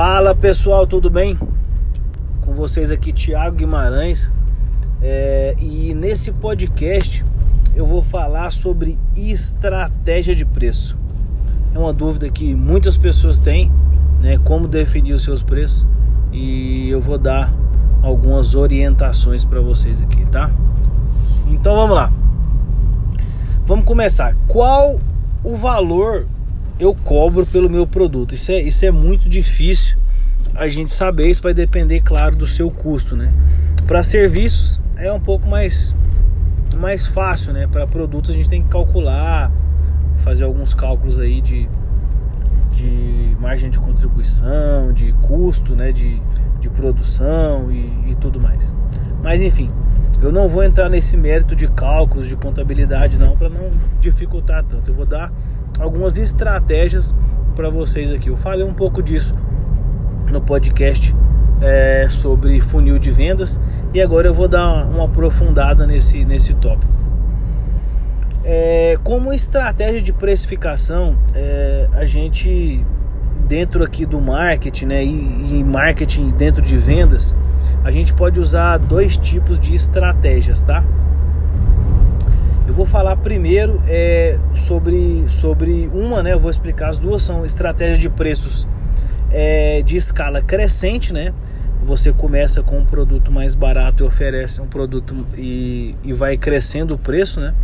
Fala pessoal, tudo bem? Com vocês aqui, Thiago Guimarães. É, e nesse podcast eu vou falar sobre estratégia de preço. É uma dúvida que muitas pessoas têm, né? Como definir os seus preços. E eu vou dar algumas orientações para vocês aqui, tá? Então vamos lá. Vamos começar. Qual o valor eu cobro pelo meu produto? Isso é, isso é muito difícil a gente saber. Isso vai depender, claro, do seu custo, né? Para serviços é um pouco mais, mais fácil, né? Para produtos a gente tem que calcular, fazer alguns cálculos aí de, de margem de contribuição, de custo, né? De, de produção e, e tudo mais. Mas enfim, eu não vou entrar nesse mérito de cálculos, de contabilidade, não, para não dificultar tanto. Eu vou dar algumas estratégias para vocês aqui. Eu falei um pouco disso no podcast é, sobre funil de vendas e agora eu vou dar uma aprofundada nesse, nesse tópico. É, como estratégia de precificação, é, a gente dentro aqui do marketing, né, e, e marketing dentro de vendas, a gente pode usar dois tipos de estratégias, tá? Eu vou falar primeiro é, sobre, sobre uma, né? Eu vou explicar as duas são estratégias de preços é, de escala crescente, né? Você começa com um produto mais barato e oferece um produto e, e vai crescendo o preço, né?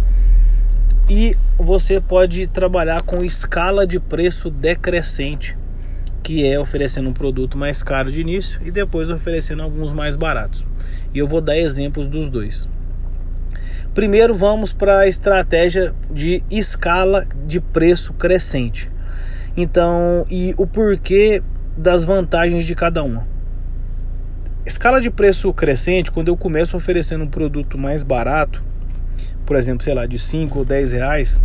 E você pode trabalhar com escala de preço decrescente que é oferecendo um produto mais caro de início e depois oferecendo alguns mais baratos. E eu vou dar exemplos dos dois. Primeiro vamos para a estratégia de escala de preço crescente. Então, e o porquê das vantagens de cada uma. Escala de preço crescente, quando eu começo oferecendo um produto mais barato, por exemplo, sei lá, de 5 ou 10 reais,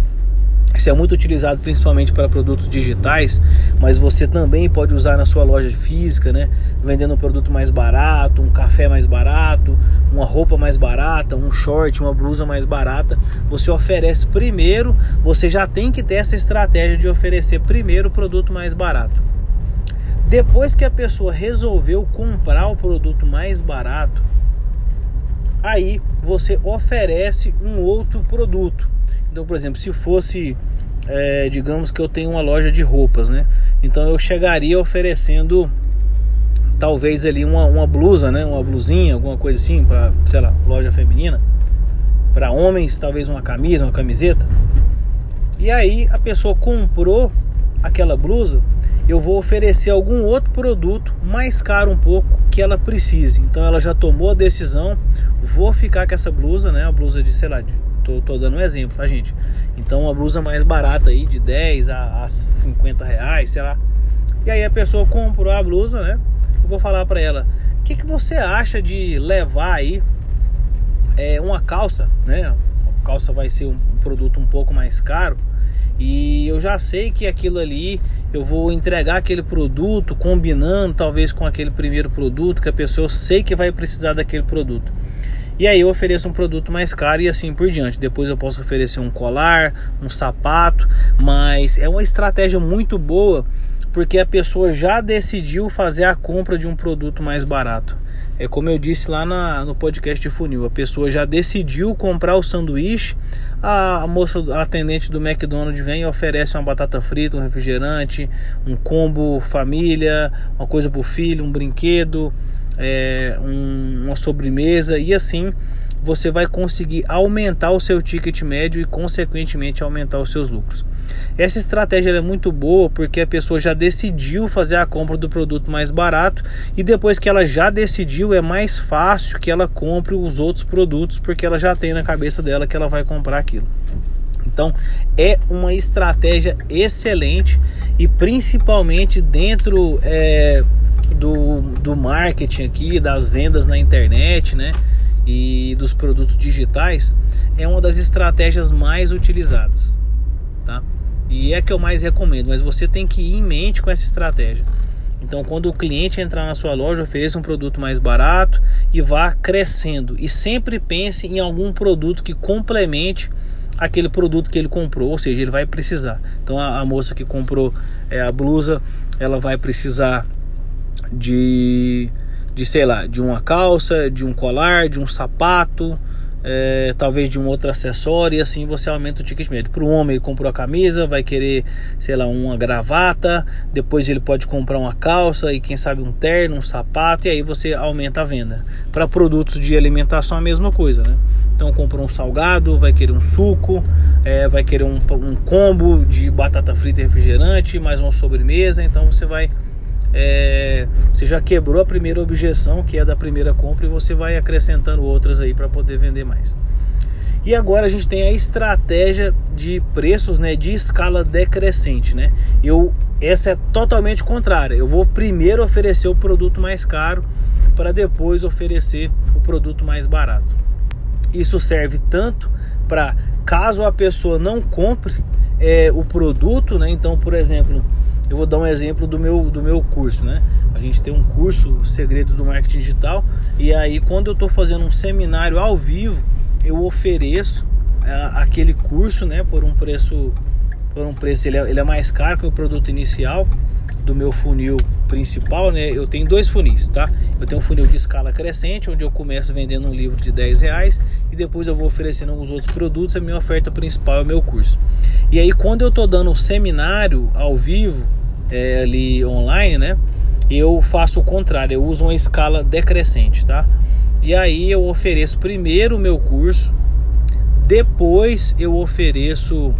isso é muito utilizado principalmente para produtos digitais, mas você também pode usar na sua loja física, né? Vendendo um produto mais barato, um café mais barato, uma roupa mais barata, um short, uma blusa mais barata. Você oferece primeiro, você já tem que ter essa estratégia de oferecer primeiro o produto mais barato. Depois que a pessoa resolveu comprar o produto mais barato, aí você oferece um outro produto então, por exemplo, se fosse, é, digamos que eu tenho uma loja de roupas, né? Então eu chegaria oferecendo talvez ali uma, uma blusa, né? Uma blusinha, alguma coisa assim para, sei lá, loja feminina. Para homens, talvez uma camisa, uma camiseta. E aí a pessoa comprou aquela blusa, eu vou oferecer algum outro produto mais caro um pouco que ela precise. Então ela já tomou a decisão, vou ficar com essa blusa, né? A blusa de, sei lá, de Tô, tô, dando um exemplo, tá, gente? Então, uma blusa mais barata aí, de 10 a, a 50 reais, sei lá. E aí a pessoa comprou a blusa, né? Eu vou falar para ela: o que, que você acha de levar aí é, uma calça, né? A calça vai ser um produto um pouco mais caro. E eu já sei que aquilo ali eu vou entregar aquele produto combinando talvez com aquele primeiro produto que a pessoa sei que vai precisar daquele produto. E aí eu ofereço um produto mais caro e assim por diante. Depois eu posso oferecer um colar, um sapato, mas é uma estratégia muito boa porque a pessoa já decidiu fazer a compra de um produto mais barato. É como eu disse lá na, no podcast de funil, a pessoa já decidiu comprar o sanduíche, a, moça, a atendente do McDonald's vem e oferece uma batata frita, um refrigerante, um combo família, uma coisa para o filho, um brinquedo, é, um, uma sobremesa e assim você vai conseguir aumentar o seu ticket médio e consequentemente aumentar os seus lucros. Essa estratégia é muito boa porque a pessoa já decidiu fazer a compra do produto mais barato e depois que ela já decidiu é mais fácil que ela compre os outros produtos porque ela já tem na cabeça dela que ela vai comprar aquilo. Então é uma estratégia excelente e principalmente dentro é, do, do marketing aqui, das vendas na internet, né? E dos produtos digitais, é uma das estratégias mais utilizadas, tá? E é que eu mais recomendo, mas você tem que ir em mente com essa estratégia. Então, quando o cliente entrar na sua loja, ofereça um produto mais barato e vá crescendo. E sempre pense em algum produto que complemente aquele produto que ele comprou, ou seja, ele vai precisar. Então, a, a moça que comprou é, a blusa, ela vai precisar de, de sei lá, de uma calça, de um colar, de um sapato, é, talvez de um outro acessório e assim você aumenta o ticket médio. Para o homem, ele comprou a camisa, vai querer, sei lá, uma gravata, depois ele pode comprar uma calça e quem sabe um terno, um sapato e aí você aumenta a venda. Para produtos de alimentação, a mesma coisa, né? Então comprou um salgado, vai querer um suco, é, vai querer um, um combo de batata frita e refrigerante, mais uma sobremesa, então você vai é, você já quebrou a primeira objeção, que é da primeira compra, e você vai acrescentando outras aí para poder vender mais. E agora a gente tem a estratégia de preços, né, de escala decrescente, né? Eu essa é totalmente contrária. Eu vou primeiro oferecer o produto mais caro para depois oferecer o produto mais barato. Isso serve tanto para caso a pessoa não compre é, o produto, né? Então, por exemplo, eu vou dar um exemplo do meu, do meu curso, né? A gente tem um curso Segredos do Marketing Digital e aí quando eu estou fazendo um seminário ao vivo, eu ofereço a, aquele curso, né, por um preço por um preço ele é, ele é mais caro que o produto inicial do meu funil principal, né? Eu tenho dois funis, tá? Eu tenho um funil de escala crescente, onde eu começo vendendo um livro de 10 reais e depois eu vou oferecendo os outros produtos. A minha oferta principal é o meu curso. E aí, quando eu tô dando o seminário ao vivo, é, ali online, né? Eu faço o contrário, eu uso uma escala decrescente, tá? E aí eu ofereço primeiro o meu curso, depois eu ofereço.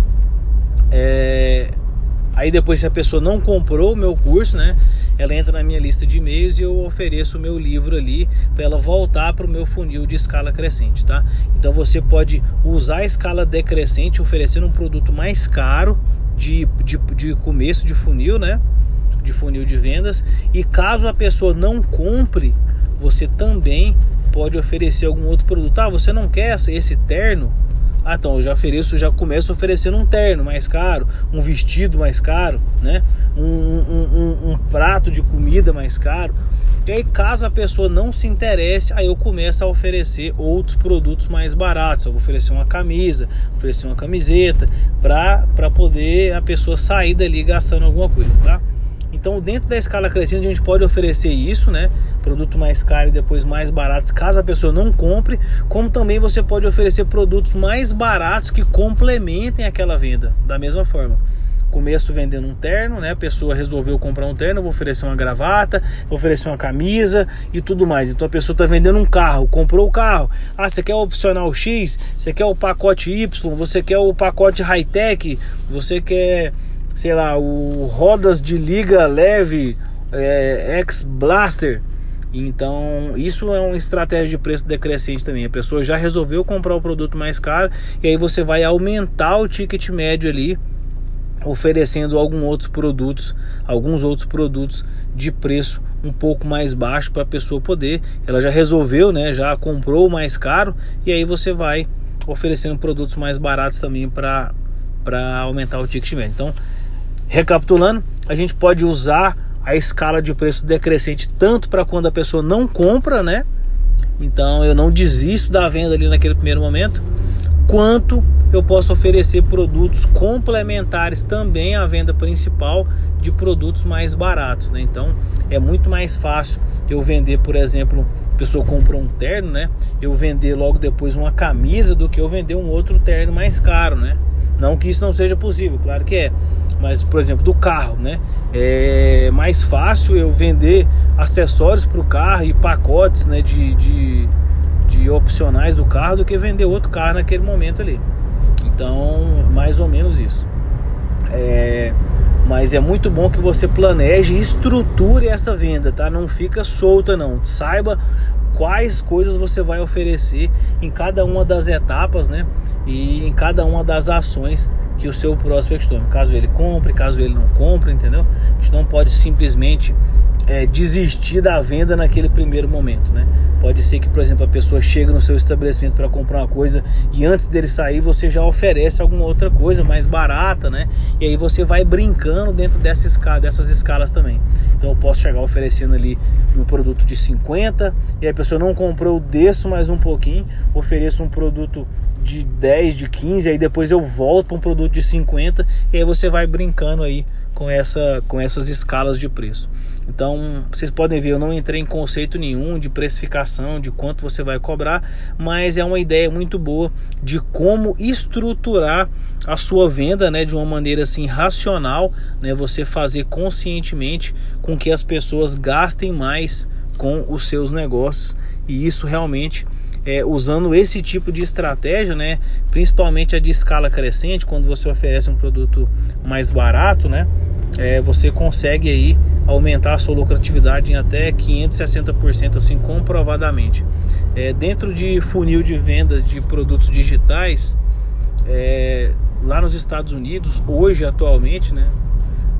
É, aí depois, se a pessoa não comprou o meu curso, né? Ela entra na minha lista de e-mails e eu ofereço o meu livro ali para ela voltar para o meu funil de escala crescente, tá? Então você pode usar a escala decrescente oferecendo um produto mais caro de, de, de começo de funil, né? De funil de vendas. E caso a pessoa não compre, você também pode oferecer algum outro produto. Ah, você não quer esse terno? Ah, então eu já ofereço, já começo oferecendo um terno mais caro, um vestido mais caro, né? Um, um, um, um prato de comida mais caro. E aí, caso a pessoa não se interesse, aí eu começo a oferecer outros produtos mais baratos. Eu vou oferecer uma camisa, oferecer uma camiseta, para poder a pessoa sair dali gastando alguma coisa, tá? Então, dentro da escala crescente, a gente pode oferecer isso, né? Produto mais caro e depois mais baratos, caso a pessoa não compre. Como também você pode oferecer produtos mais baratos que complementem aquela venda, da mesma forma começo vendendo um terno, né? A pessoa resolveu comprar um terno, vou oferecer uma gravata, vou oferecer uma camisa e tudo mais. Então a pessoa está vendendo um carro, comprou o carro. Ah, você quer o opcional X, você quer o pacote Y, você quer o pacote high-tech, você quer, sei lá, o rodas de liga leve, é, X-Blaster. Então, isso é uma estratégia de preço decrescente também. A pessoa já resolveu comprar o produto mais caro e aí você vai aumentar o ticket médio ali oferecendo alguns outros produtos, alguns outros produtos de preço um pouco mais baixo para a pessoa poder. Ela já resolveu, né? Já comprou o mais caro e aí você vai oferecendo produtos mais baratos também para para aumentar o ticket médio. Então, recapitulando, a gente pode usar a escala de preço decrescente tanto para quando a pessoa não compra, né? Então eu não desisto da venda ali naquele primeiro momento, quanto eu posso oferecer produtos complementares também à venda principal de produtos mais baratos, né? Então é muito mais fácil eu vender, por exemplo, a pessoa comprou um terno, né? Eu vender logo depois uma camisa do que eu vender um outro terno mais caro, né? Não que isso não seja possível, claro que é. Mas, por exemplo, do carro, né? É mais fácil eu vender acessórios para o carro e pacotes né, de, de de opcionais do carro do que vender outro carro naquele momento ali. Então, mais ou menos isso. É, mas é muito bom que você planeje e estruture essa venda, tá? Não fica solta não. Saiba quais coisas você vai oferecer em cada uma das etapas, né? E em cada uma das ações que o seu prospect tome. Caso ele compre, caso ele não compre, entendeu? A gente não pode simplesmente é, desistir da venda naquele primeiro momento, né? Pode ser que, por exemplo, a pessoa chega no seu estabelecimento para comprar uma coisa e antes dele sair você já oferece alguma outra coisa mais barata, né? E aí você vai brincando dentro dessa escala, dessas escalas também. Então eu posso chegar oferecendo ali um produto de 50 e a pessoa não comprou, desço mais um pouquinho, ofereço um produto de 10, de 15, aí depois eu volto para um produto de 50 e aí você vai brincando aí com, essa, com essas escalas de preço. Então, vocês podem ver, eu não entrei em conceito nenhum de precificação, de quanto você vai cobrar, mas é uma ideia muito boa de como estruturar a sua venda, né, de uma maneira assim racional, né, você fazer conscientemente com que as pessoas gastem mais com os seus negócios. E isso realmente é, usando esse tipo de estratégia, né, principalmente a de escala crescente, quando você oferece um produto mais barato, né, é, você consegue aí aumentar a sua lucratividade em até 560% assim comprovadamente. É, dentro de funil de vendas de produtos digitais, é, lá nos Estados Unidos, hoje atualmente, né,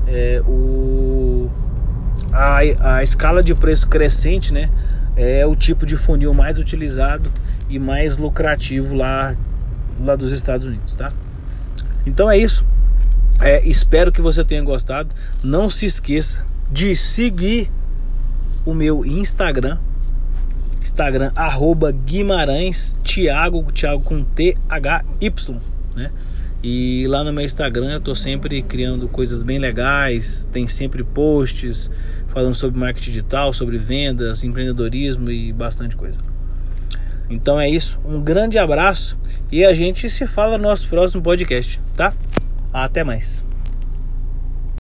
é, o, a, a escala de preço crescente, né, é o tipo de funil mais utilizado e mais lucrativo lá, lá dos Estados Unidos, tá? Então é isso. É, espero que você tenha gostado. Não se esqueça de seguir o meu Instagram. Instagram arroba Guimarães Thiago, Thiago com T-H-Y, né? E lá no meu Instagram eu tô sempre criando coisas bem legais, tem sempre posts falando sobre marketing digital, sobre vendas, empreendedorismo e bastante coisa. Então é isso, um grande abraço e a gente se fala no nosso próximo podcast, tá? Até mais.